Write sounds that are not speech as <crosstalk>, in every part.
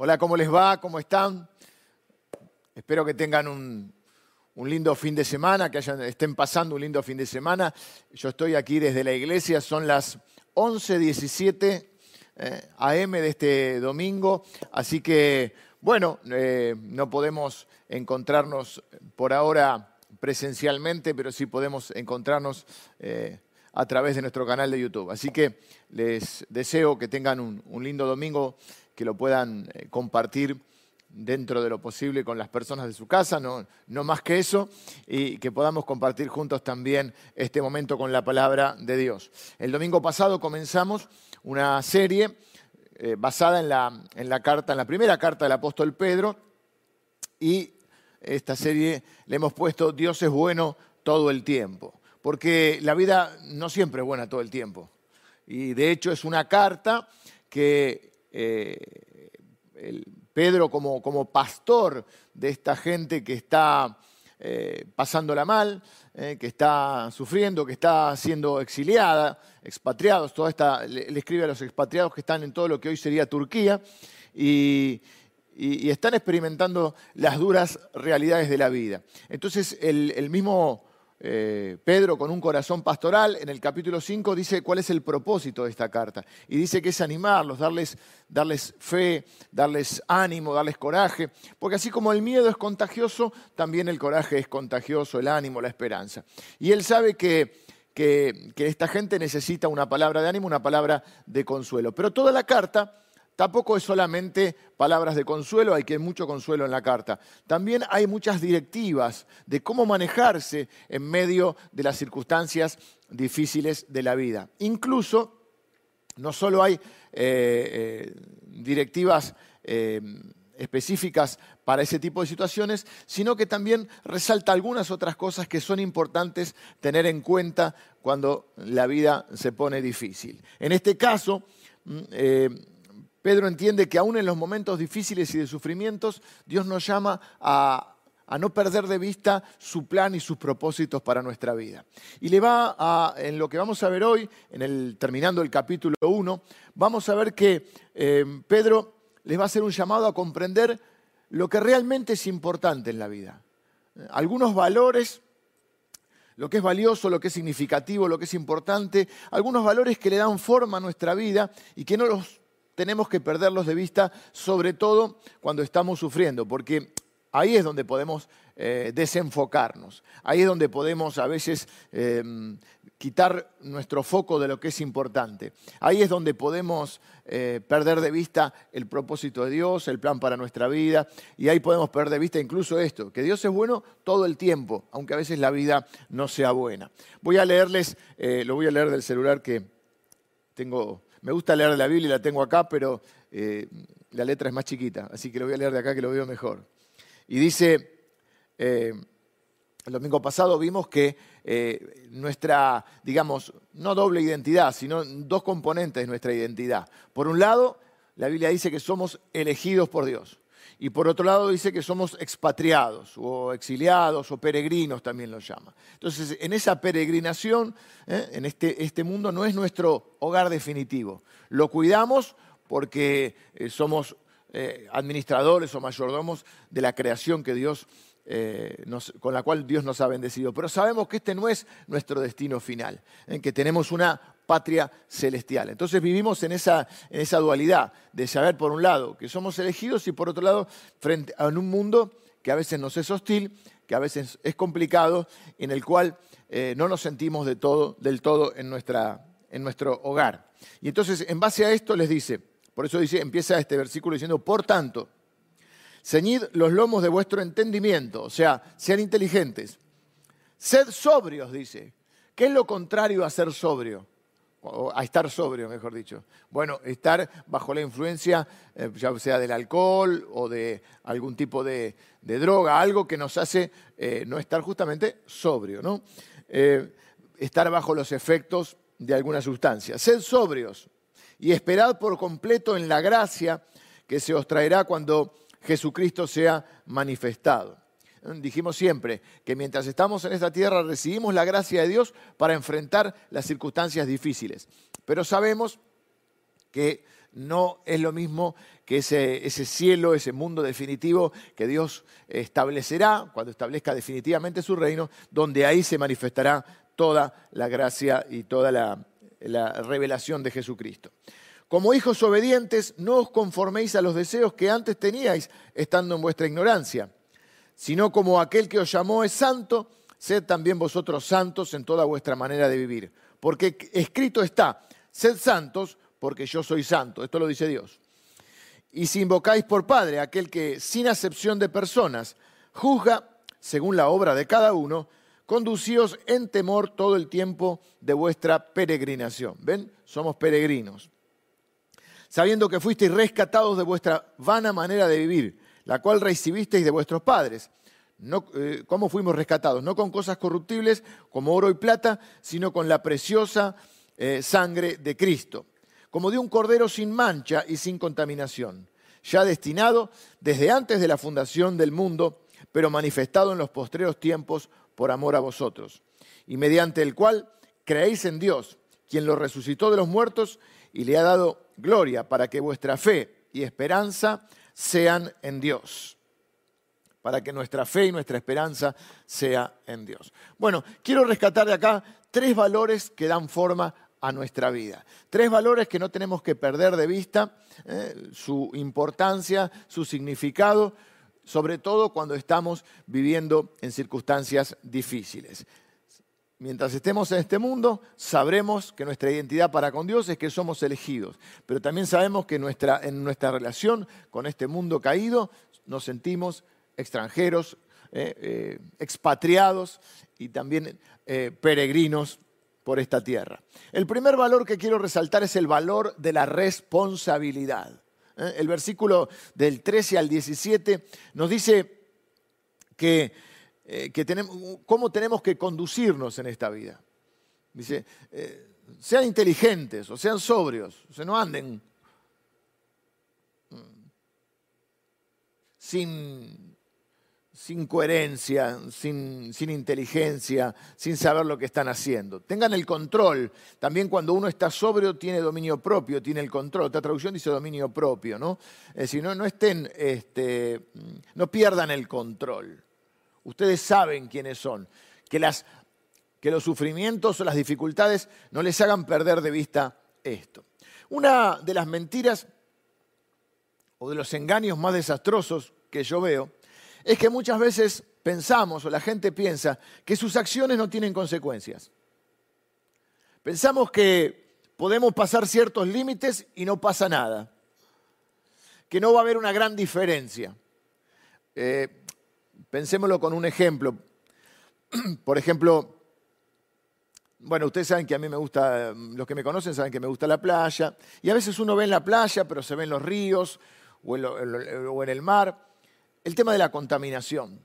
Hola, ¿cómo les va? ¿Cómo están? Espero que tengan un, lindo fin de semana, que estén pasando un lindo fin de semana. Yo estoy aquí desde la iglesia, son las 11.17 eh, AM de este domingo, así que, bueno, eh, no podemos encontrarnos por ahora presencialmente, pero sí podemos encontrarnos eh, a través de nuestro canal de YouTube. Así que les deseo que tengan un lindo domingo que lo puedan eh, compartir dentro de lo posible con las personas de su casa, no, más que eso, y que podamos compartir juntos también este momento con la palabra de Dios. El domingo pasado comenzamos una serie eh, basada en la, en la carta, en la primera carta del apóstol Pedro, y esta serie le hemos puesto Dios es bueno todo el tiempo, porque la vida no siempre es buena todo el tiempo. Y de hecho es una carta que eh, Pedro como, como, pastor de esta gente que está eh, pasándola mal, eh, que está sufriendo, que está siendo exiliada, expatriados, toda esta, le, escribe a los expatriados que están en todo lo que hoy sería Turquía y, están experimentando las duras realidades de la vida. Entonces el mismo eh, Pedro con un corazón pastoral, en el capítulo 5 dice cuál es el propósito de esta carta. Y dice que es animarlos, darles, darles fe, darles ánimo, darles coraje. Porque así como el miedo es contagioso, también el coraje es contagioso, el ánimo, la esperanza. Y él sabe que, que esta gente necesita una palabra de ánimo, una palabra de consuelo. Pero toda la carta Tampoco es solamente palabras de consuelo, hay que mucho consuelo en la carta. También hay muchas directivas de cómo manejarse en medio de las circunstancias difíciles de la vida. Incluso, no solo hay eh, eh, directivas eh, específicas para ese tipo de situaciones, sino que también resalta algunas otras cosas que son importantes tener en cuenta cuando la vida se pone difícil. En este caso, mm, Pedro entiende que aún en los momentos difíciles y de sufrimientos, Dios nos llama a, no perder de vista su plan y sus propósitos para nuestra vida. Y le va a, en lo que vamos a ver hoy, en el, terminando el capítulo 1, vamos a ver que eh, Pedro les va a hacer un llamado a comprender lo que realmente es importante en la vida. Algunos valores lo que es valioso, lo que es significativo, lo que es importante, algunos valores que le dan forma a nuestra vida y que no los tenemos que perderlos de vista, sobre todo cuando estamos sufriendo, porque ahí es donde podemos eh, desenfocarnos, ahí es donde podemos a veces em, quitar nuestro foco de lo que es importante, ahí es donde podemos eh, perder de vista el propósito de Dios, el plan para nuestra vida, y ahí podemos perder de vista incluso esto, que Dios es bueno todo el tiempo, aunque a veces la vida no sea buena. Voy a leerles, eh, lo voy a leer del celular que tengo me gusta leer la Biblia y la tengo acá, pero eh, la letra es más chiquita, así que lo voy a leer de acá que lo veo mejor. Y dice, eh, el domingo pasado vimos que eh, nuestra, digamos, no doble identidad, sino dos componentes de nuestra identidad. Por un lado, la Biblia dice que somos elegidos por Dios. Y por otro lado dice que somos expatriados o exiliados o peregrinos también lo llama. Entonces, en esa peregrinación, ¿eh? en este, este, mundo no es nuestro hogar definitivo. Lo cuidamos porque eh, somos eh, administradores o mayordomos de la creación que Dios eh, con la cual Dios nos ha bendecido. Pero sabemos que este no es nuestro destino final, en que tenemos una patria celestial. Entonces vivimos en esa, en esa dualidad de saber, por un lado, que somos elegidos y por otro lado, frente a un mundo que a veces nos es hostil, que a veces es complicado, en el cual eh, no nos sentimos de todo, del todo en, nuestra, en nuestro hogar. Y entonces, en base a esto, les dice, por eso dice, empieza este versículo diciendo, por tanto, Ceñid los lomos de vuestro entendimiento, o sea, sean inteligentes. Sed sobrios, dice. ¿Qué es lo contrario a ser sobrio? O a estar sobrio, mejor dicho. Bueno, estar bajo la influencia, eh, ya sea del alcohol o de algún tipo de, droga, algo que nos hace eh, no estar justamente sobrio, ¿no? Eh, estar bajo los efectos de alguna sustancia. Sed sobrios y esperad por completo en la gracia que se os traerá cuando Jesucristo sea manifestado. Dijimos siempre que mientras estamos en esta tierra recibimos la gracia de Dios para enfrentar las circunstancias difíciles. Pero sabemos que no es lo mismo que ese, cielo, ese mundo definitivo que Dios establecerá cuando establezca definitivamente su reino, donde ahí se manifestará toda la gracia y toda la revelación de Jesucristo. Como hijos obedientes, no os conforméis a los deseos que antes teníais estando en vuestra ignorancia, sino como aquel que os llamó es santo, sed también vosotros santos en toda vuestra manera de vivir. Porque escrito está, sed santos porque yo soy santo. Esto lo dice Dios. Y si invocáis por Padre aquel que, sin acepción de personas, juzga según la obra de cada uno, conducíos en temor todo el tiempo de vuestra peregrinación. ¿Ven? Somos peregrinos sabiendo que fuisteis rescatados de vuestra vana manera de vivir, la cual recibisteis de vuestros padres. Eh, ¿Cómo fuimos rescatados? No con cosas corruptibles como oro y plata, sino con la preciosa eh, sangre de Cristo, como de un cordero sin mancha y sin contaminación, ya destinado desde antes de la fundación del mundo, pero manifestado en los postreros tiempos por amor a vosotros, y mediante el cual creéis en Dios, quien lo resucitó de los muertos y le ha dado gloria para que vuestra fe y esperanza sean en Dios. Para que nuestra fe y nuestra esperanza sea en Dios. Bueno, quiero rescatar de acá tres valores que dan forma a nuestra vida. Tres valores que no tenemos que perder de vista, eh, su importancia, su significado, sobre todo cuando estamos viviendo en circunstancias difíciles mientras estemos en este mundo, sabremos que nuestra identidad para con Dios es que somos elegidos. Pero también sabemos que nuestra, en nuestra relación con este mundo caído nos sentimos extranjeros, eh, eh, expatriados y también eh, peregrinos por esta tierra. El primer valor que quiero resaltar es el valor de la responsabilidad. El versículo del 13 al 17 nos dice que eh, tenemos, cómo tenemos que conducirnos en esta vida. Dice, eh, sean inteligentes o sean sobrios, o no anden mm, sin, sin coherencia, sin, sin, inteligencia, sin saber lo que están haciendo. Tengan el control. También cuando uno está sobrio tiene dominio propio, tiene el control. Otra traducción dice dominio propio, ¿no? Es decir, no, no estén, este, no pierdan el control. Ustedes saben quiénes son. Que, los sufrimientos o las dificultades no les hagan perder de vista esto. Una de las mentiras o de los engaños más desastrosos que yo veo es que muchas veces pensamos o la gente piensa que sus acciones no tienen consecuencias. Pensamos que podemos pasar ciertos límites y no pasa nada, que no va a haber una gran diferencia. Eh, Pensémoslo con un ejemplo. <clears throat> Por ejemplo, bueno, ustedes saben que a mí me gusta, los que me conocen saben que me gusta la playa, y a veces uno ve en la playa, pero se ve en los ríos o en, el mar, el tema de la contaminación.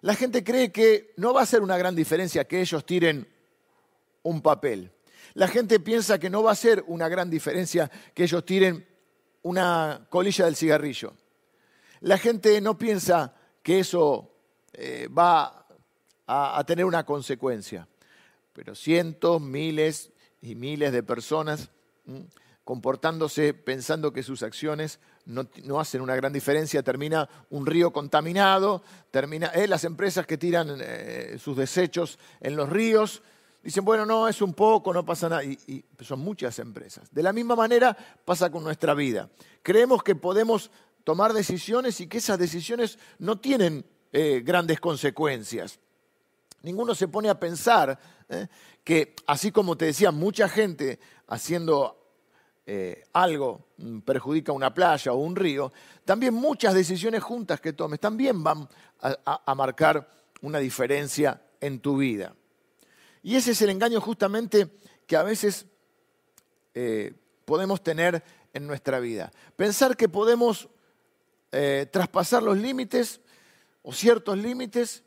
La gente cree que no va a ser una gran diferencia que ellos tiren un papel. La gente piensa que no va a ser una gran diferencia que ellos tiren una colilla del cigarrillo. La gente no piensa que eso eh, va a, tener una consecuencia. Pero cientos, miles y miles de personas comportándose pensando que sus acciones no, hacen una gran diferencia, termina un río contaminado, termina eh, las empresas que tiran eh, sus desechos en los ríos, dicen, bueno, no, es un poco, no pasa nada, y son muchas empresas. De la misma manera pasa con nuestra vida. Creemos que podemos tomar decisiones y que esas decisiones no tienen eh, grandes consecuencias. Ninguno se pone a pensar eh, que, así como te decía, mucha gente haciendo eh, algo mm, perjudica una playa o un río, también muchas decisiones juntas que tomes también van a, marcar una diferencia en tu vida. Y ese es el engaño justamente que a veces podemos tener en nuestra vida. Pensar que podemos eh, traspasar los límites o ciertos límites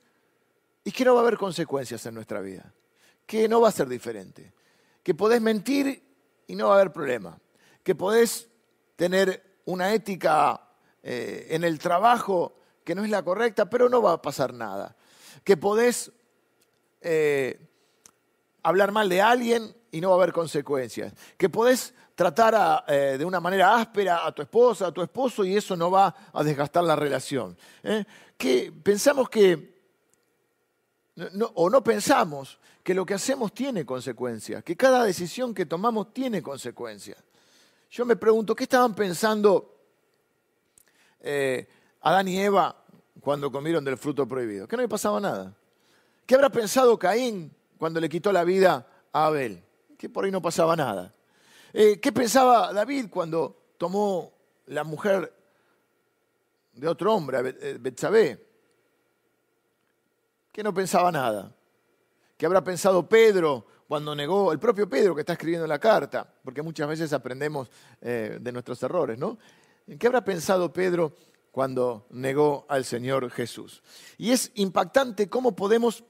y que no va a haber consecuencias en nuestra vida, que no va a ser diferente, que podés mentir y no va a haber problema, que podés tener una ética eh, en el trabajo que no es la correcta, pero no va a pasar nada, que podés eh, hablar mal de alguien y no va a haber consecuencias, que podés tratar eh, de una manera áspera a tu esposa, a tu esposo, y eso no va a desgastar la relación. ¿eh? Que pensamos que, o no pensamos que lo que hacemos tiene consecuencias, que cada decisión que tomamos tiene consecuencias. Yo me pregunto, ¿qué estaban pensando eh, Adán y Eva cuando comieron del fruto prohibido? Que no le pasaba nada. ¿Qué habrá pensado Caín cuando le quitó la vida a Abel? Que por ahí no pasaba nada. Eh, ¿Qué pensaba David cuando tomó la mujer de otro hombre, eh, Betsabé? Que no pensaba nada. ¿Qué habrá pensado Pedro cuando negó, el propio Pedro que está escribiendo la carta, porque muchas veces aprendemos eh, de nuestros errores, ¿no? ¿Qué habrá pensado Pedro cuando negó al Señor Jesús? Y es impactante cómo podemos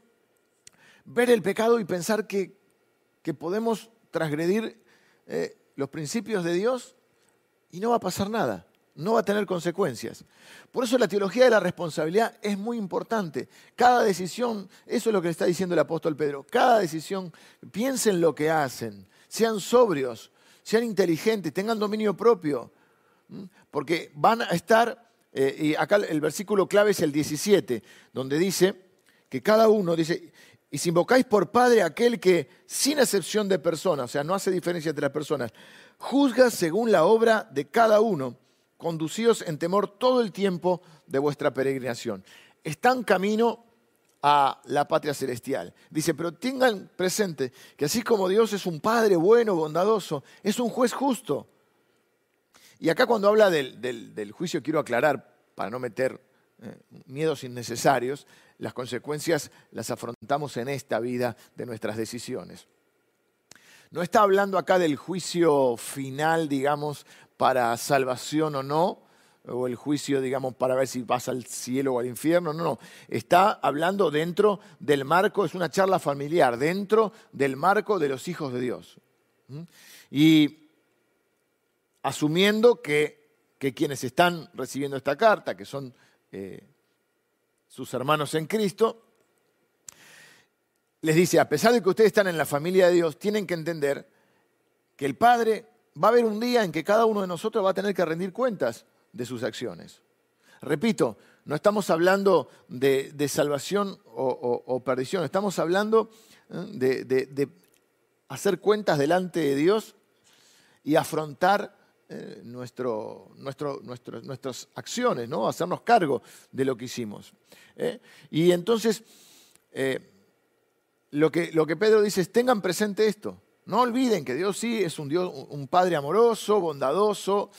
ver el pecado y pensar que, que podemos transgredir eh, los principios de Dios y no va a pasar nada, no va a tener consecuencias. Por eso la teología de la responsabilidad es muy importante. Cada decisión, eso es lo que le está diciendo el apóstol Pedro, cada decisión, piensen lo que hacen, sean sobrios, sean inteligentes, tengan dominio propio, porque van a estar, eh, y acá el versículo clave es el 17, donde dice que cada uno, dice, y si invocáis por Padre aquel que, sin excepción de personas, o sea, no hace diferencia entre las personas, juzga según la obra de cada uno, conducidos en temor todo el tiempo de vuestra peregrinación. Están camino a la patria celestial. Dice, pero tengan presente que así como Dios es un Padre bueno, bondadoso, es un juez justo. Y acá cuando habla del, juicio quiero aclarar, para no meter eh, miedos innecesarios, las consecuencias las afrontamos en esta vida de nuestras decisiones. No está hablando acá del juicio final, digamos, para salvación o no, o el juicio, digamos, para ver si vas al cielo o al infierno. No, no. Está hablando dentro del marco, es una charla familiar, dentro del marco de los hijos de Dios. ¿Mm? Y asumiendo que, quienes están recibiendo esta carta, que son eh, sus hermanos en Cristo, les dice, a pesar de que ustedes están en la familia de Dios, tienen que entender que el Padre va a haber un día en que cada uno de nosotros va a tener que rendir cuentas de sus acciones. Repito, no estamos hablando de, salvación o, perdición, estamos hablando ¿eh? de, hacer cuentas delante de Dios y afrontar eh, nuestro, nuestras acciones, ¿no? hacernos cargo de lo que hicimos. ¿eh? Y entonces, eh, lo, que, lo que Pedro dice es, tengan presente esto. No olviden que Dios sí es un, Dios, un Padre amoroso, bondadoso,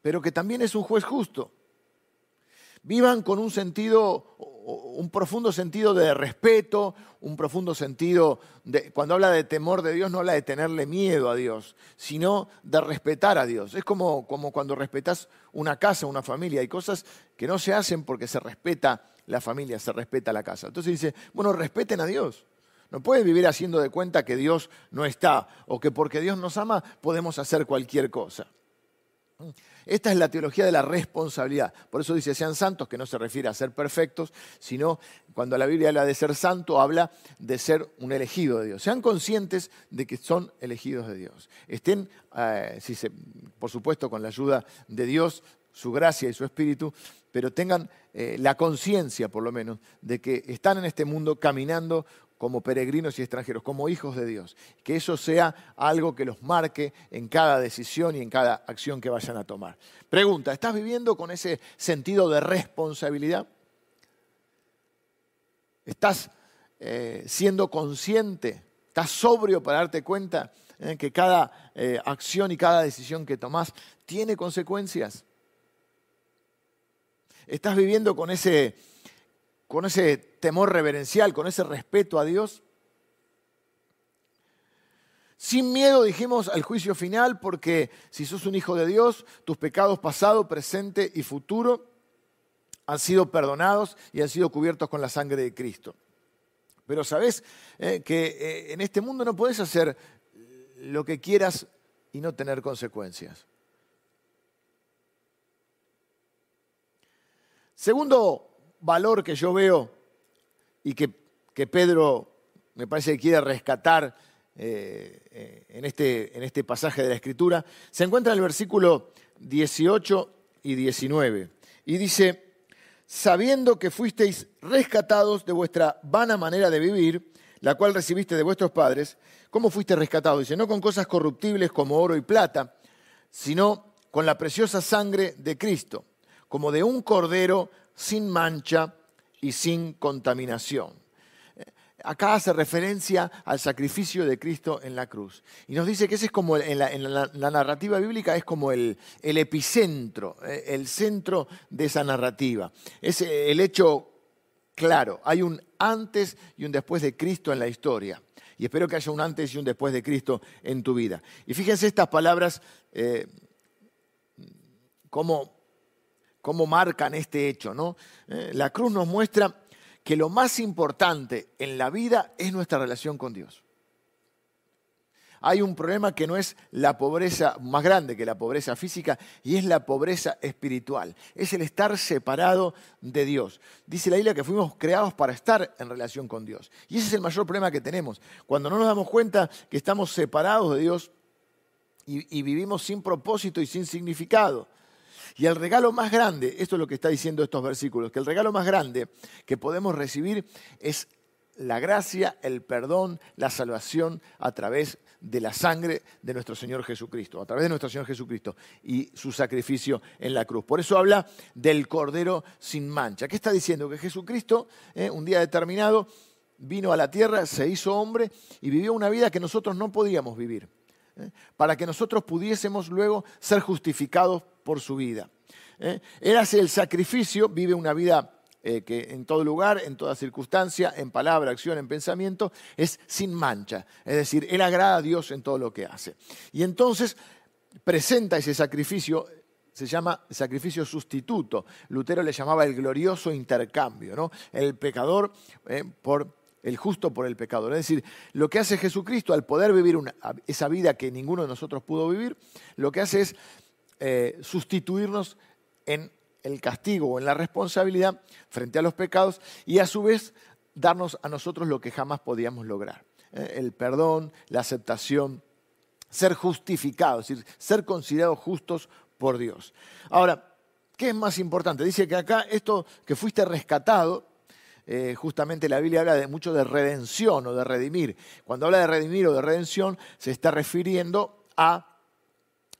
pero que también es un juez justo. Vivan con un sentido, un profundo sentido de respeto, un profundo sentido de, cuando habla de temor de Dios, no habla de tenerle miedo a Dios, sino de respetar a Dios. Es como, como cuando respetas una casa, una familia. Hay cosas que no se hacen porque se respeta la familia, se respeta la casa. Entonces dice, bueno, respeten a Dios. No pueden vivir haciendo de cuenta que Dios no está o que porque Dios nos ama podemos hacer cualquier cosa. Esta es la teología de la responsabilidad. Por eso dice sean santos, que no se refiere a ser perfectos, sino cuando la Biblia habla de ser santo, habla de ser un elegido de Dios. Sean conscientes de que son elegidos de Dios. Estén, eh, por supuesto, con la ayuda de Dios, su gracia y su espíritu, pero tengan eh, la conciencia, por lo menos, de que están en este mundo caminando como peregrinos y extranjeros, como hijos de Dios. Que eso sea algo que los marque en cada decisión y en cada acción que vayan a tomar. Pregunta, ¿estás viviendo con ese sentido de responsabilidad? ¿Estás eh, siendo consciente? ¿Estás sobrio para darte cuenta eh, que cada acción y cada decisión que tomás tiene consecuencias? ¿Estás viviendo con ese, con ese temor reverencial, con ese respeto a Dios? Sin miedo dijimos al juicio final porque si sos un hijo de Dios, tus pecados pasado, presente y futuro han sido perdonados y han sido cubiertos con la sangre de Cristo. Pero sabes eh, que eh, en este mundo no puedes hacer lo que quieras y no tener consecuencias. Segundo valor que yo veo y que, Pedro me parece que quiere rescatar eh, en, este, en este pasaje de la Escritura, se encuentra en el versículo 18 y 19. Y dice, sabiendo que fuisteis rescatados de vuestra vana manera de vivir, la cual recibiste de vuestros padres, ¿cómo fuiste rescatados? Dice, no con cosas corruptibles como oro y plata, sino con la preciosa sangre de Cristo, como de un cordero sin mancha y sin contaminación acá hace referencia al sacrificio de Cristo en la cruz. Y nos dice que ese es como, en la, narrativa bíblica, es como el, epicentro, eh, el centro de esa narrativa. Es el hecho claro. Hay un antes y un después de Cristo en la historia. Y espero que haya un antes y un después de Cristo en tu vida. Y fíjense estas palabras, eh, cómo, marcan este hecho. ¿no? Eh, la cruz nos muestra que lo más importante en la vida es nuestra relación con Dios. Hay un problema que no es la pobreza más grande que la pobreza física y es la pobreza espiritual. Es el estar separado de Dios. Dice la Biblia que fuimos creados para estar en relación con Dios. Y ese es el mayor problema que tenemos. Cuando no nos damos cuenta que estamos separados de Dios y, y vivimos sin propósito y sin significado. Y el regalo más grande, esto es lo que está diciendo estos versículos, que el regalo más grande que podemos recibir es la gracia, el perdón, la salvación a través de la sangre de nuestro Señor Jesucristo, a través de nuestro Señor Jesucristo y su sacrificio en la cruz. Por eso habla del Cordero sin mancha. ¿Qué está diciendo? Que Jesucristo, eh, un día determinado, vino a la tierra, se hizo hombre y vivió una vida que nosotros no podíamos vivir. ¿Eh? para que nosotros pudiésemos luego ser justificados por su vida. ¿eh? Él hace el sacrificio, vive una vida eh, que en todo lugar, en toda circunstancia, en palabra, acción, en pensamiento, es sin mancha. Es decir, Él agrada a Dios en todo lo que hace. Y entonces presenta ese sacrificio se llama sacrificio sustituto. Lutero le llamaba el glorioso intercambio, ¿no? El pecador por el justo por el pecador. Es decir, lo que hace Jesucristo al poder vivir esa vida que ninguno de nosotros pudo vivir, lo que hace es eh, sustituirnos en el castigo o en la responsabilidad frente a los pecados y a su vez darnos a nosotros lo que jamás podíamos lograr. ¿eh? el perdón, la aceptación, ser justificados, es decir, ser considerados justos por Dios. Ahora, ¿qué es más importante? Dice que acá esto que fuiste rescatado, eh, justamente la Biblia habla mucho de redención o de redimir. Cuando habla de redimir o de redención, se está refiriendo a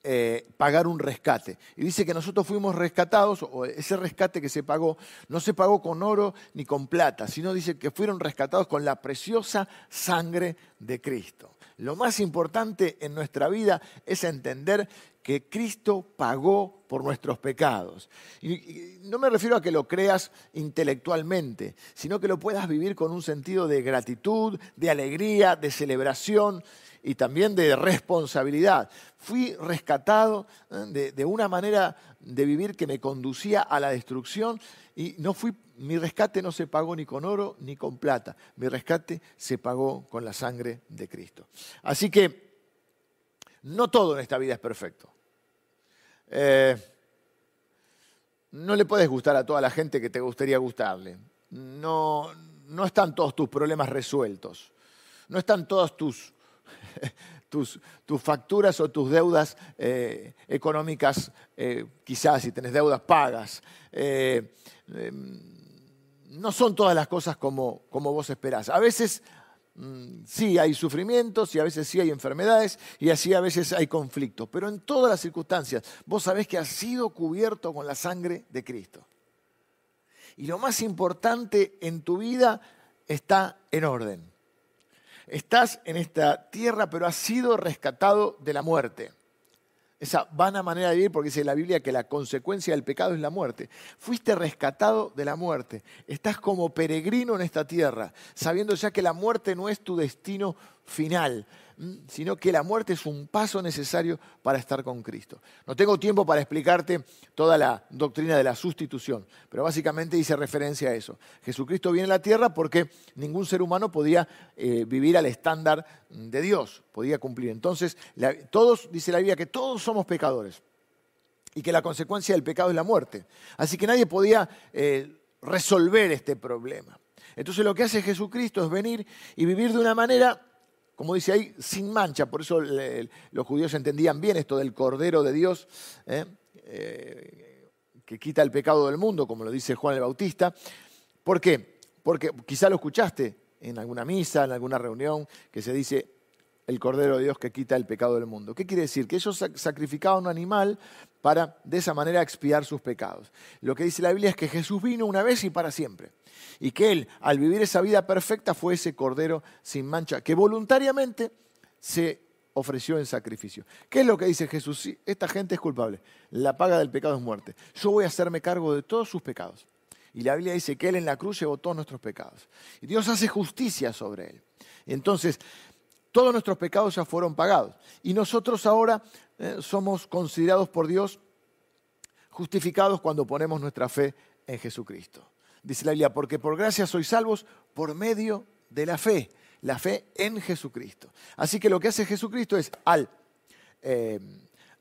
eh, pagar un rescate. Y dice que nosotros fuimos rescatados, o ese rescate que se pagó, no se pagó con oro ni con plata, sino dice que fueron rescatados con la preciosa sangre de Cristo. Lo más importante en nuestra vida es entender que Cristo pagó por nuestros pecados. Y, no me refiero a que lo creas intelectualmente, sino que lo puedas vivir con un sentido de gratitud, de alegría, de celebración y también de responsabilidad. Fui rescatado ¿eh? de, una manera de vivir que me conducía a la destrucción y no fui, mi rescate no se pagó ni con oro ni con plata, mi rescate se pagó con la sangre de Cristo. Así que no todo en esta vida es perfecto. Eh, no le puedes gustar a toda la gente que te gustaría gustarle. No, no están todos tus problemas resueltos. No están todas tus, <laughs> tus, facturas o tus deudas eh, económicas, eh, quizás si tenés deudas pagas. Em, no son todas las cosas como, como vos esperás. A veces Mm, sí hay sufrimientos y a veces sí hay enfermedades y así a veces hay conflictos, pero en todas las circunstancias vos sabés que has sido cubierto con la sangre de Cristo. Y lo más importante en tu vida está en orden. Estás en esta tierra, pero has sido rescatado de la muerte esa vana manera de vivir, porque dice la Biblia que la consecuencia del pecado es la muerte. Fuiste rescatado de la muerte. Estás como peregrino en esta tierra, sabiendo ya que la muerte no es tu destino final, sino que la muerte es un paso necesario para estar con Cristo. No tengo tiempo para explicarte toda la doctrina de la sustitución, pero básicamente dice referencia a eso. Jesucristo viene a la tierra porque ningún ser humano podía eh, vivir al estándar de Dios, podía cumplir. Entonces, todos, dice la Biblia, que todos somos pecadores y que la consecuencia del pecado es la muerte. Así que nadie podía eh, resolver este problema. Entonces lo que hace Jesucristo es venir y vivir de una manera como dice ahí, sin mancha. Por eso los judíos entendían bien esto del Cordero de Dios, ¿eh? Eh, que quita el pecado del mundo, como lo dice Juan el Bautista. ¿Por qué? Porque quizá lo escuchaste en alguna misa, en alguna reunión, que se dice el Cordero de Dios que quita el pecado del mundo. ¿Qué quiere decir? Que ellos sacrificaban un animal para de esa manera expiar sus pecados. Lo que dice la Biblia es que Jesús vino una vez y para siempre. Y que Él, al vivir esa vida perfecta, fue ese Cordero sin mancha, que voluntariamente se ofreció en sacrificio. ¿Qué es lo que dice Jesús? Sí, esta gente es culpable. La paga del pecado es muerte. Yo voy a hacerme cargo de todos sus pecados. Y la Biblia dice que Él en la cruz llevó todos nuestros pecados. Y Dios hace justicia sobre Él. Entonces, todos nuestros pecados ya fueron pagados. Y nosotros ahora eh, somos considerados por Dios justificados cuando ponemos nuestra fe en Jesucristo. Dice la Biblia, porque por gracia sois salvos por medio de la fe, la fe en Jesucristo. Así que lo que hace Jesucristo es, al, eh,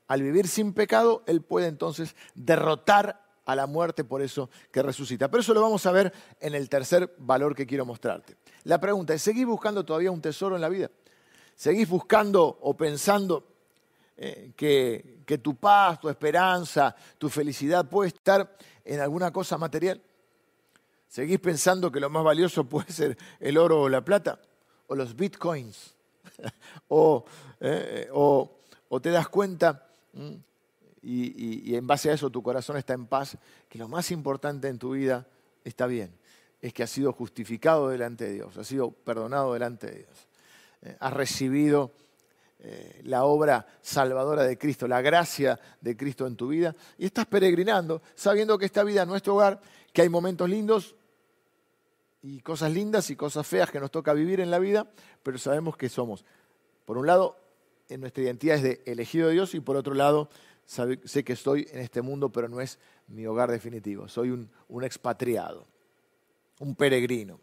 al vivir sin pecado, Él puede entonces derrotar a la muerte por eso que resucita. Pero eso lo vamos a ver en el tercer valor que quiero mostrarte. La pregunta es, ¿seguís buscando todavía un tesoro en la vida? ¿Seguís buscando o pensando eh, que, que tu paz, tu esperanza, tu felicidad puede estar en alguna cosa material? ¿Seguís pensando que lo más valioso <laughs> puede ser el oro o la plata? ¿O los bitcoins? <laughs> Eh, o, o, te das cuenta, y, y, en base a eso tu corazón está en paz, que lo más importante en tu vida está bien, es que has sido justificado delante de Dios, has sido perdonado delante de Dios. Eh, has recibido eh, la obra salvadora de Cristo, la gracia de Cristo en tu vida, y estás peregrinando, sabiendo que esta vida es nuestro hogar, que hay momentos lindos y cosas lindas y cosas feas que nos toca vivir en la vida, pero sabemos que somos, por un lado, en nuestra identidad es de elegido de Dios y por otro lado, sé que estoy en este mundo, pero no es mi hogar definitivo, soy un, expatriado, un peregrino.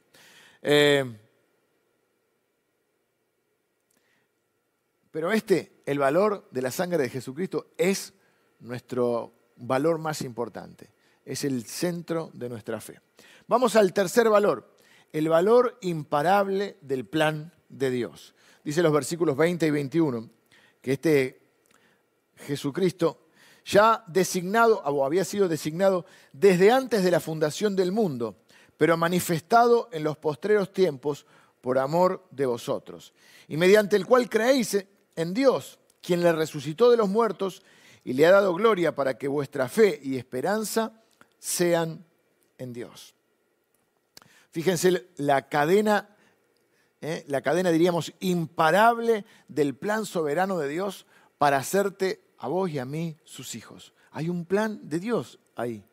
Eh, Pero este, el valor de la sangre de Jesucristo, es nuestro valor más importante. Es el centro de nuestra fe. Vamos al tercer valor, el valor imparable del plan de Dios. Dice los versículos 20 y 21 que este Jesucristo ya designado, o había sido designado desde antes de la fundación del mundo, pero manifestado en los postreros tiempos por amor de vosotros, y mediante el cual creéis en Dios, quien le resucitó de los muertos y le ha dado gloria para que vuestra fe y esperanza sean en Dios. Fíjense la cadena, ¿eh? la cadena diríamos imparable del plan soberano de Dios para hacerte a vos y a mí sus hijos. Hay un plan de Dios ahí.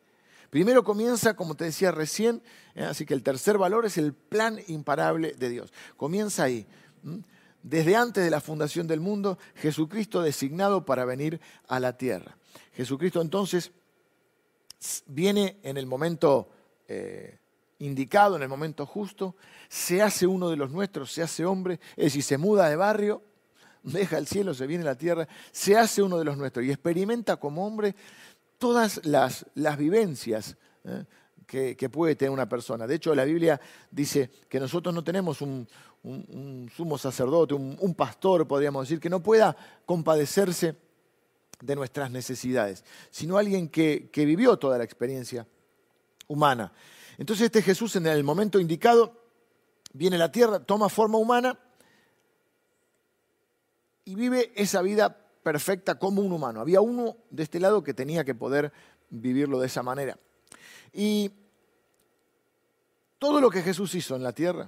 Primero comienza, como te decía recién, ¿eh? así que el tercer valor es el plan imparable de Dios. Comienza ahí desde antes de la fundación del mundo, Jesucristo designado para venir a la tierra. Jesucristo entonces viene en el momento eh, indicado, en el momento justo, se hace uno de los nuestros, se hace hombre, es decir, se muda de barrio, deja el cielo, se viene a la tierra, se hace uno de los nuestros y experimenta como hombre todas las, vivencias. ¿eh? Que, puede tener una persona. De hecho, la Biblia dice que nosotros no tenemos un, sumo sacerdote, un, pastor, podríamos decir, que no pueda compadecerse de nuestras necesidades, sino alguien que, que vivió toda la experiencia humana. Entonces este Jesús en el momento indicado viene a la tierra, toma forma humana y vive esa vida perfecta como un humano. Había uno de este lado que tenía que poder vivirlo de esa manera. Y todo lo que Jesús hizo en la tierra,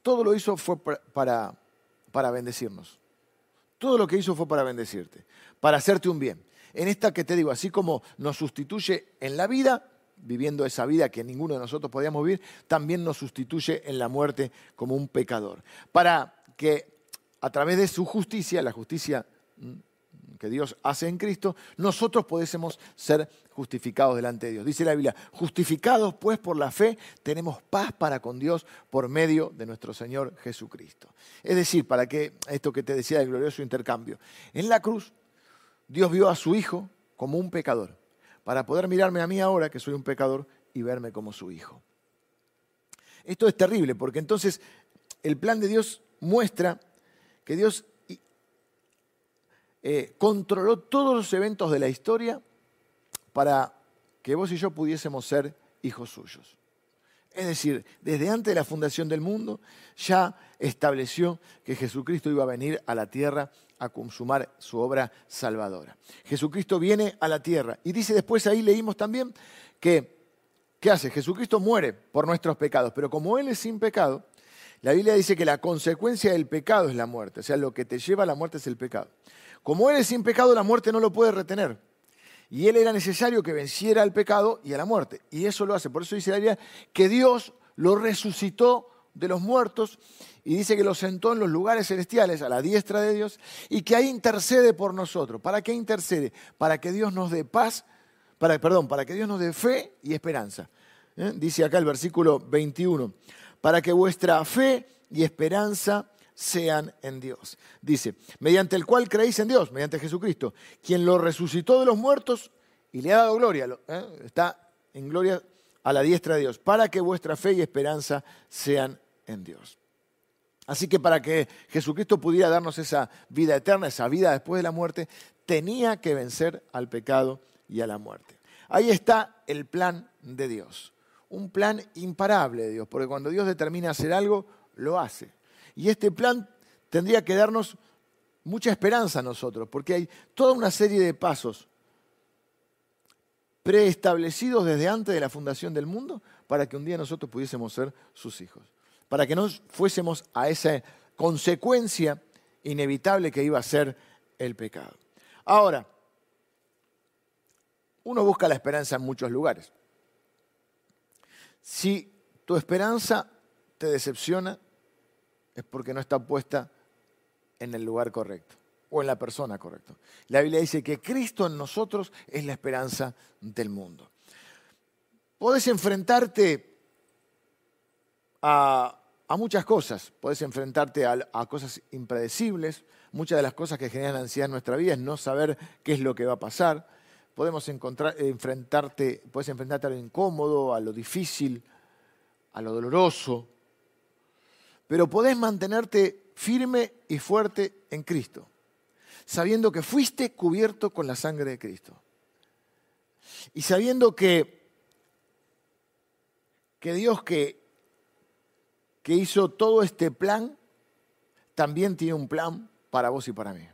todo lo hizo fue para, para bendecirnos. Todo lo que hizo fue para bendecirte, para hacerte un bien. En esta que te digo, así como nos sustituye en la vida, viviendo esa vida que ninguno de nosotros podíamos vivir, también nos sustituye en la muerte como un pecador. Para que a través de su justicia, la justicia mm, que Dios hace en Cristo, nosotros podésemos ser justificados delante de Dios. Dice la Biblia, justificados pues por la fe, tenemos paz para con Dios por medio de nuestro Señor Jesucristo. Es decir, para que esto que te decía del glorioso intercambio, en la cruz Dios vio a su Hijo como un pecador, para poder mirarme a mí ahora que soy un pecador y verme como su Hijo. Esto es terrible porque entonces el plan de Dios muestra que Dios eh, controló todos los eventos de la historia para que vos y yo pudiésemos ser hijos suyos. Es decir, desde antes de la fundación del mundo ya estableció que Jesucristo iba a venir a la tierra a consumar su obra salvadora. Jesucristo viene a la tierra y dice después ahí leímos también que, ¿qué hace? Jesucristo muere por nuestros pecados, pero como Él es sin pecado, la Biblia dice que la consecuencia del pecado es la muerte, o sea, lo que te lleva a la muerte es el pecado. Como Él es sin pecado, la muerte no lo puede retener. Y Él era necesario que venciera al pecado y a la muerte. Y eso lo hace. Por eso dice la Biblia que Dios lo resucitó de los muertos y dice que lo sentó en los lugares celestiales, a la diestra de Dios, y que ahí intercede por nosotros. ¿Para qué intercede? Para que Dios nos dé paz, para, perdón, para que Dios nos dé fe y esperanza. ¿Eh? Dice acá el versículo 21, para que vuestra fe y esperanza sean en Dios. Dice, mediante el cual creéis en Dios, mediante Jesucristo, quien lo resucitó de los muertos y le ha dado gloria, ¿eh? está en gloria a la diestra de Dios, para que vuestra fe y esperanza sean en Dios. Así que para que Jesucristo pudiera darnos esa vida eterna, esa vida después de la muerte, tenía que vencer al pecado y a la muerte. Ahí está el plan de Dios, un plan imparable de Dios, porque cuando Dios determina hacer algo, lo hace. Y este plan tendría que darnos mucha esperanza a nosotros, porque hay toda una serie de pasos preestablecidos desde antes de la fundación del mundo para que un día nosotros pudiésemos ser sus hijos, para que no fuésemos a esa consecuencia inevitable que iba a ser el pecado. Ahora, uno busca la esperanza en muchos lugares. Si tu esperanza te decepciona, es porque no está puesta en el lugar correcto o en la persona correcta. La Biblia dice que Cristo en nosotros es la esperanza del mundo. Podés enfrentarte a, muchas cosas, podés enfrentarte a, cosas impredecibles, muchas de las cosas que generan ansiedad en nuestra vida es no saber qué es lo que va a pasar. Podemos encontrar, enfrentarte, puedes enfrentarte a lo incómodo, a lo difícil, a lo doloroso, pero podés mantenerte firme y fuerte en Cristo, sabiendo que fuiste cubierto con la sangre de Cristo. Y sabiendo que, que Dios que, que hizo todo este plan, también tiene un plan para vos y para mí.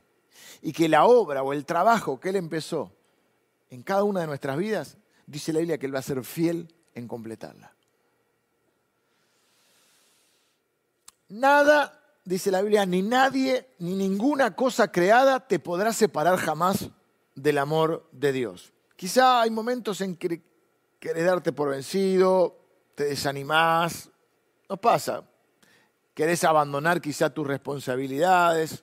Y que la obra o el trabajo que Él empezó en cada una de nuestras vidas, dice la Biblia que Él va a ser fiel en completarla. Nada, dice la Biblia, ni nadie, ni ninguna cosa creada te podrá separar jamás del amor de Dios. Quizá hay momentos en que querés darte por vencido, te desanimás, no pasa. Querés abandonar quizá tus responsabilidades.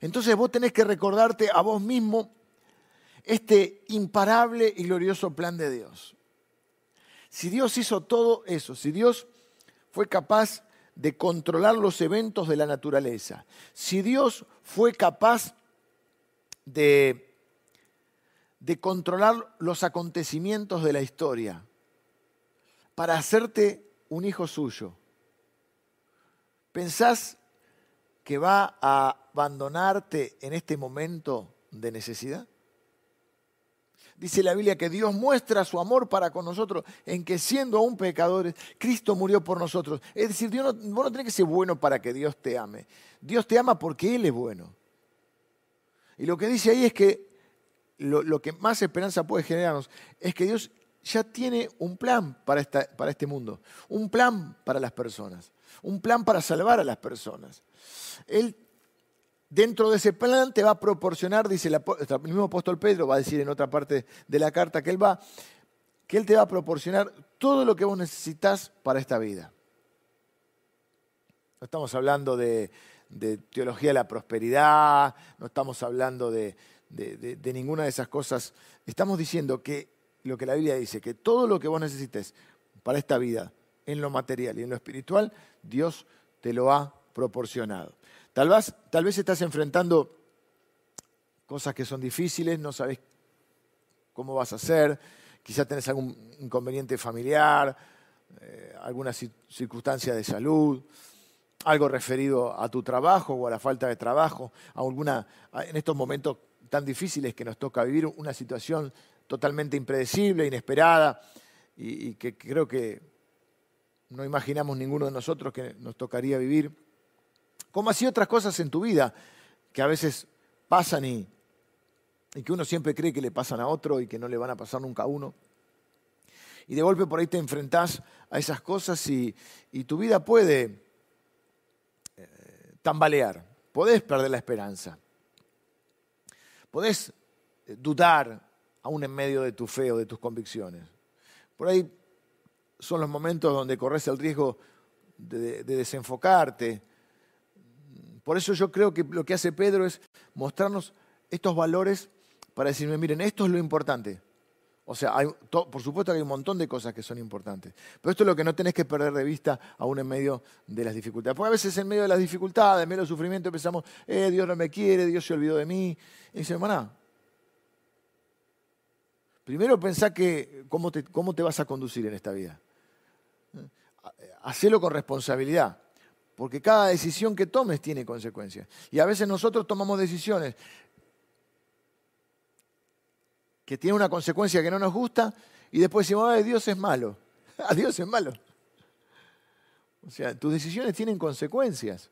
Entonces vos tenés que recordarte a vos mismo este imparable y glorioso plan de Dios. Si Dios hizo todo eso, si Dios fue capaz de controlar los eventos de la naturaleza, si Dios fue capaz de, de controlar los acontecimientos de la historia para hacerte un hijo suyo, ¿pensás que va a abandonarte en este momento de necesidad? Dice la Biblia que Dios muestra su amor para con nosotros en que siendo aún pecadores, Cristo murió por nosotros. Es decir, Dios no, vos no tenés que ser bueno para que Dios te ame. Dios te ama porque Él es bueno. Y lo que dice ahí es que lo, lo que más esperanza puede generarnos es que Dios ya tiene un plan para, esta, para este mundo, un plan para las personas, un plan para salvar a las personas. Él Dentro de ese plan te va a proporcionar, dice el, mismo apóstol Pedro, va a decir en otra parte de la carta que él va, que él te va a proporcionar todo lo que vos necesitas para esta vida. No estamos hablando de, teología de la prosperidad, no estamos hablando de, de, ninguna de esas cosas. Estamos diciendo que lo que la Biblia dice, que todo lo que vos necesites para esta vida, en lo material y en lo espiritual, Dios te lo ha proporcionado. Tal vez, tal vez estás enfrentando cosas que son difíciles, no sabes cómo vas a hacer, quizás tenés algún inconveniente familiar, eh, alguna circunstancia de salud, algo referido a tu trabajo o a la falta de trabajo, a alguna, en estos momentos tan difíciles que nos toca vivir, una situación totalmente impredecible, inesperada, y, que creo que no imaginamos ninguno de nosotros que nos tocaría vivir. Como así otras cosas en tu vida que a veces pasan y, y que uno siempre cree que le pasan a otro y que no le van a pasar nunca a uno. Y de golpe por ahí te enfrentás a esas cosas y, tu vida puede eh, tambalear, podés perder la esperanza, podés eh, dudar aún en medio de tu fe o de tus convicciones. Por ahí son los momentos donde corres el riesgo de desenfocarte. Por eso yo creo que lo que hace Pedro es mostrarnos estos valores para decirme, miren, esto es lo importante. O sea, por supuesto que hay un montón de cosas que son importantes, pero esto es lo que no tenés que perder de vista aún en medio de las dificultades. Porque a veces en medio de las dificultades, en medio del sufrimiento, pensamos, eh, Dios no me quiere, Dios se olvidó de mí. Y dice, hermana, primero pensá que cómo te, cómo te vas a conducir en esta vida. Hacelo con responsabilidad, porque cada decisión que tomes tiene consecuencias. Y a veces nosotros tomamos decisiones que tiene una consecuencia que no nos gusta y después decimos, ay, Dios es malo. A <laughs> Dios es malo. O sea, tus decisiones tienen consecuencias.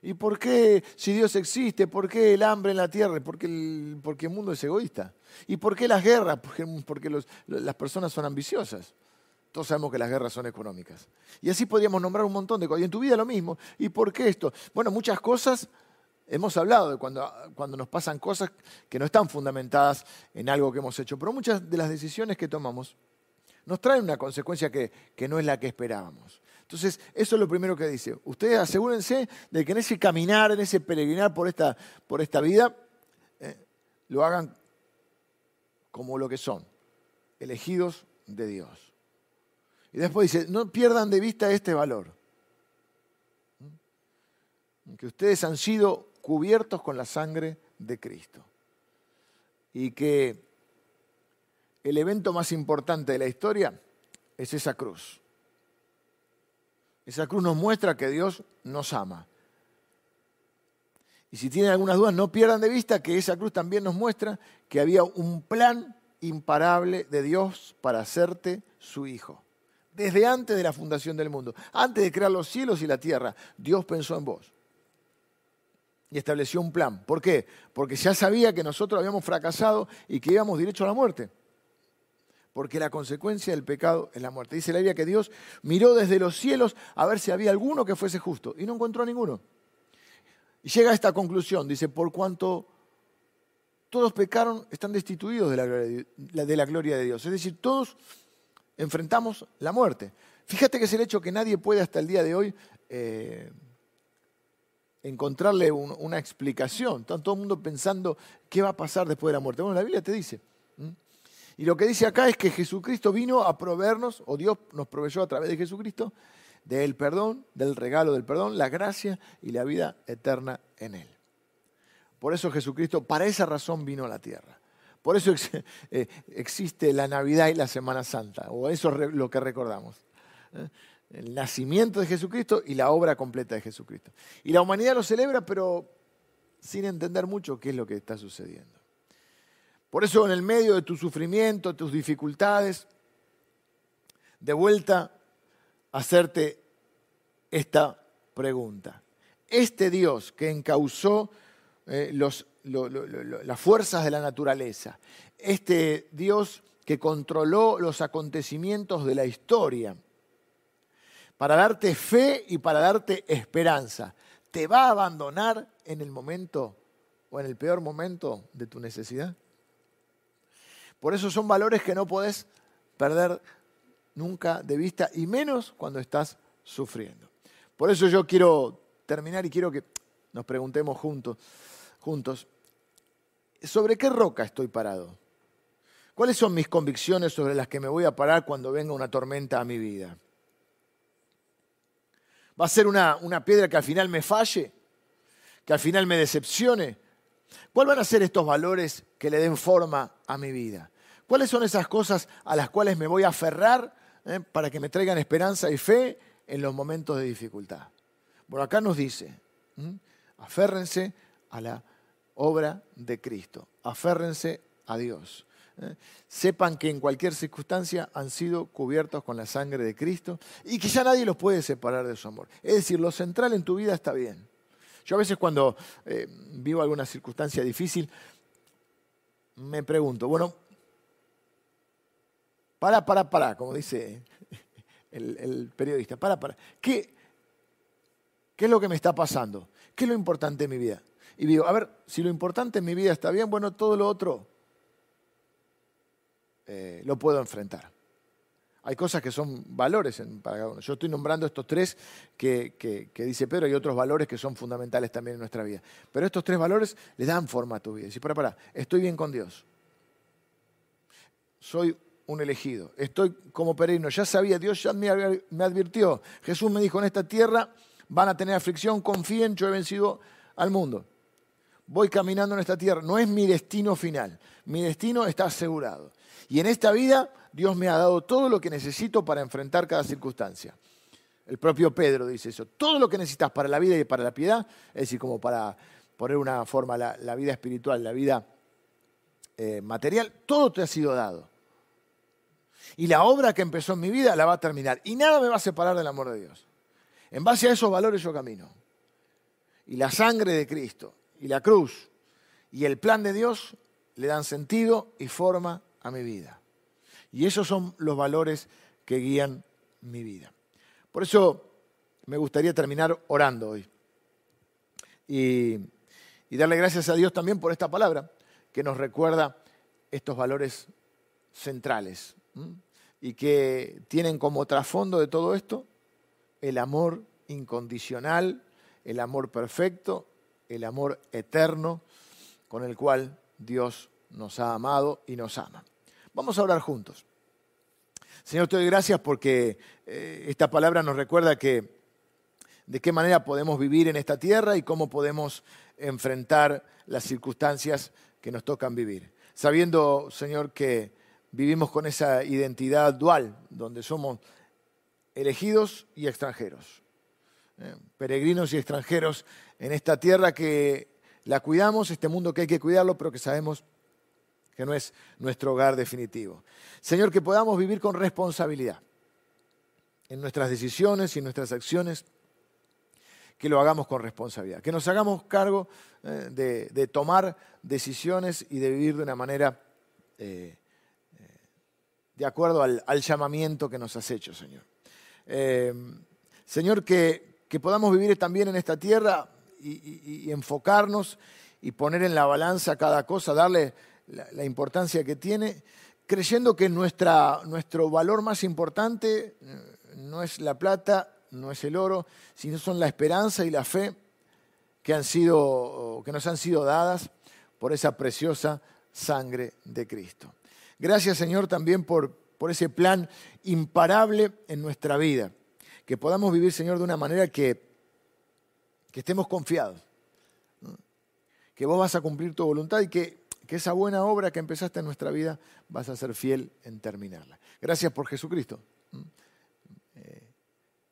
¿Y por qué, si Dios existe, por qué el hambre en la tierra? Porque el, porque el mundo es egoísta. ¿Y por qué las guerras? <laughs> Porque las personas son ambiciosas. Todos sabemos que las guerras son económicas. Y así podríamos nombrar un montón de cosas. Y en tu vida lo mismo. ¿Y por qué esto? Bueno, muchas cosas Hemos hablado de cuando, cuando, nos pasan cosas que no están fundamentadas en algo que hemos hecho, pero muchas de las decisiones que tomamos nos traen una consecuencia que, no es la que esperábamos. Entonces, eso es lo primero que dice. Ustedes asegúrense de que en ese caminar, en ese peregrinar por esta, por esta vida, eh, lo hagan como lo que son, elegidos de Dios. Y después dice, no pierdan de vista este valor. Que ustedes han sido cubiertos con la sangre de Cristo. Y que el evento más importante de la historia es esa cruz. Esa cruz nos muestra que Dios nos ama. Y si tienen algunas dudas, no pierdan de vista que esa cruz también nos muestra que había un plan imparable de Dios para hacerte su hijo. Desde antes de la fundación del mundo, antes de crear los cielos y la tierra, Dios pensó en vos y estableció un plan. ¿Por qué? Porque ya sabía que nosotros habíamos fracasado y que íbamos derecho a la muerte. Porque la consecuencia del pecado es la muerte. Dice la Biblia que Dios miró desde los cielos a ver si había alguno que fuese justo y no encontró a ninguno. Y llega a esta conclusión, dice, por cuanto todos pecaron, están destituidos de la gloria de, Dios. Es decir, todos enfrentamos la muerte. Fíjate que es el hecho que nadie puede hasta el día de hoy eh, encontrarle una explicación. Está todo el mundo pensando qué va a pasar después de la muerte. Bueno, la Biblia te dice. Y lo que dice acá es que Jesucristo vino a proveernos, o Dios nos proveyó a través de Jesucristo, del perdón, del regalo del perdón, la gracia y la vida eterna en Él. Por eso Jesucristo, para esa razón vino a la tierra. Por eso <laughs> eh, existe la Navidad y la Semana Santa, o eso es lo que recordamos. ¿eh? el nacimiento de Jesucristo y la obra completa de Jesucristo. Y la humanidad lo celebra, pero sin entender mucho qué es lo que está sucediendo. Por eso en el medio de tu sufrimiento, tus dificultades, de vuelta hacerte esta pregunta. Este Dios que encauzó eh, las fuerzas de la naturaleza, este Dios que controló los acontecimientos de la historia, para darte fe y para darte esperanza. ¿Te va a abandonar en el momento o en el peor momento de tu necesidad? Por eso son valores que no podés perder nunca de vista y menos cuando estás sufriendo. Por eso yo quiero terminar y quiero que nos preguntemos juntos, juntos, ¿sobre qué roca estoy parado? ¿Cuáles son mis convicciones sobre las que me voy a parar cuando venga una tormenta a mi vida? ¿Va a ser una, una piedra que al final me falle? ¿Que al final me decepcione? ¿Cuáles van a ser estos valores que le den forma a mi vida? ¿Cuáles son esas cosas a las cuales me voy a aferrar eh, para que me traigan esperanza y fe en los momentos de dificultad. Por acá nos dice, aférrense a la obra de Cristo, aférrense a Dios. ¿eh? Sepan que en cualquier circunstancia han sido cubiertos con la sangre de Cristo y que ya nadie los puede separar de su amor. Es decir, lo central en tu vida está bien. Yo a veces cuando eh, vivo alguna circunstancia difícil, me pregunto, bueno, para, para, para, como dice el, periodista, para, para, ¿qué, ¿qué es lo que me está pasando? ¿Qué es lo importante en mi vida? Y digo, a ver, si lo importante en mi vida está bien, bueno, todo lo otro eh, lo puedo enfrentar. Hay cosas que son valores para cada uno. Yo estoy nombrando estos tres que, dice Pedro, hay otros valores que son fundamentales también en nuestra vida. Pero estos tres valores le dan forma a tu vida. Si para, para, estoy bien con Dios. Soy un elegido. Estoy como peregrino. Ya sabía, Dios ya me advirtió. Jesús me dijo, en esta tierra van a tener aflicción, confíen, yo he vencido al mundo. Voy caminando en esta tierra. No es mi destino final. Mi destino está asegurado. Y en esta vida Dios me ha dado todo lo que necesito para enfrentar cada circunstancia. El propio Pedro dice eso. Todo lo que necesitas para la vida y para la piedad, es decir, como para poner una forma, la, vida espiritual, la vida eh, material, todo te ha sido dado. Y la obra que empezó en mi vida la va a terminar. Y nada me va a separar del amor de Dios. En base a esos valores yo camino. Y la sangre de Cristo, y la cruz, y el plan de Dios le dan sentido y forma a mi vida. Y esos son los valores que guían mi vida. Por eso me gustaría terminar orando hoy. Y, darle gracias a Dios también por esta palabra que nos recuerda estos valores centrales y que tienen como trasfondo de todo esto el amor incondicional, el amor perfecto, el amor eterno con el cual Dios nos ha amado y nos ama. Vamos a orar juntos. Señor, te doy gracias porque eh, esta palabra nos recuerda que de qué manera podemos vivir en esta tierra y cómo podemos enfrentar las circunstancias que nos tocan vivir. Sabiendo, Señor, que vivimos con esa identidad dual, donde somos elegidos y extranjeros, eh, peregrinos y extranjeros en esta tierra que la cuidamos, este mundo que hay que cuidarlo, pero que sabemos que no es nuestro hogar definitivo. Señor, que podamos vivir con responsabilidad en nuestras decisiones y en nuestras acciones, que lo hagamos con responsabilidad, que nos hagamos cargo eh, de, tomar decisiones y de vivir de una manera eh, eh, de acuerdo al, llamamiento que nos has hecho, Señor. señor, que, podamos vivir también en esta tierra y enfocarnos y poner en la balanza cada cosa, darle la, importancia que tiene, creyendo que nuestro valor más importante eh, no es la plata, no es el oro, sino son la esperanza y la fe que, han sido, que nos han sido dadas por esa preciosa sangre de Cristo. Gracias Señor también por, por ese plan imparable en nuestra vida, que podamos vivir Señor de una manera que, que estemos confiados, que vos vas a cumplir tu voluntad y que que esa buena obra que empezaste en nuestra vida vas a ser fiel en terminarla. Gracias por Jesucristo, eh,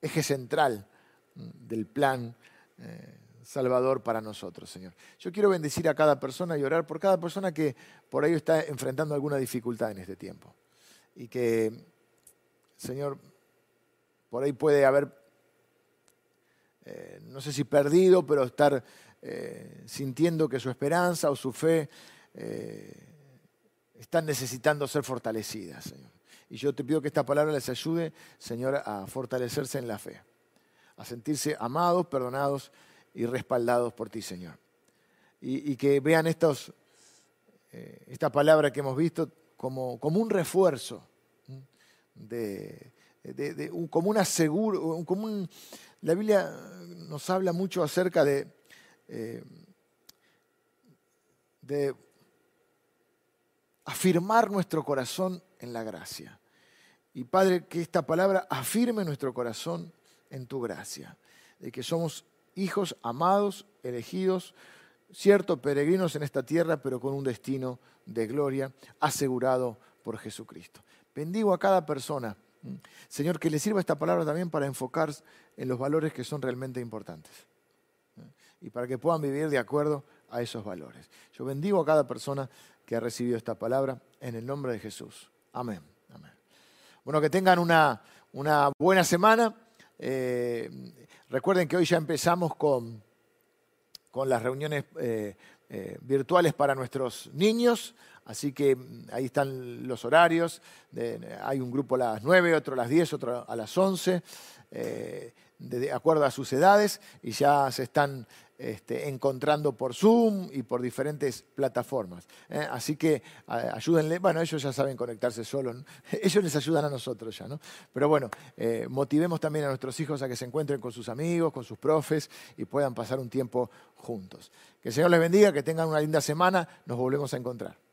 eje central del plan eh, salvador para nosotros, Señor. Yo quiero bendecir a cada persona y orar por cada persona que por ahí está enfrentando alguna dificultad en este tiempo. Y que, Señor, por ahí puede haber, eh, no sé si perdido, pero estar sintiendo que su esperanza o su fe eh, están necesitando ser fortalecidas, Señor. Y yo te pido que esta palabra les ayude, Señor, a fortalecerse en la fe, a sentirse amados, perdonados y respaldados por ti, Señor. Y, que vean estos, eh, esta palabra que hemos visto como, como un refuerzo, de, como un aseguro, como la Biblia nos habla mucho acerca de, eh, de afirmar nuestro corazón en la gracia. Y Padre, que esta palabra afirme nuestro corazón en tu gracia, de que somos hijos amados, elegidos, cierto, peregrinos en esta tierra, pero con un destino de gloria asegurado por Jesucristo. Bendigo a cada persona Señor, que le sirva esta palabra también para enfocar en los valores que son realmente importantes y para que puedan vivir de acuerdo a esos valores. Yo bendigo a cada persona que ha recibido esta palabra en el nombre de Jesús. Amén. Amén. Bueno, que tengan una, una buena semana. Eh, recuerden que hoy ya empezamos con, con las reuniones eh, eh, virtuales para nuestros niños. Así que mm, ahí están los horarios. hay un grupo a las 9, otro a las 10, otro a las 11, de acuerdo a sus edades, y ya se están este, encontrando por Zoom y por diferentes plataformas. ¿eh? Así que ayúdenle, bueno, ellos ya saben conectarse solos, <laughs> ellos les ayudan a nosotros ya, ¿no? Pero bueno, eh, motivemos también a nuestros hijos a que se encuentren con sus amigos, con sus profes y puedan pasar un tiempo juntos. Que el Señor les bendiga, que tengan una linda semana, nos volvemos a encontrar.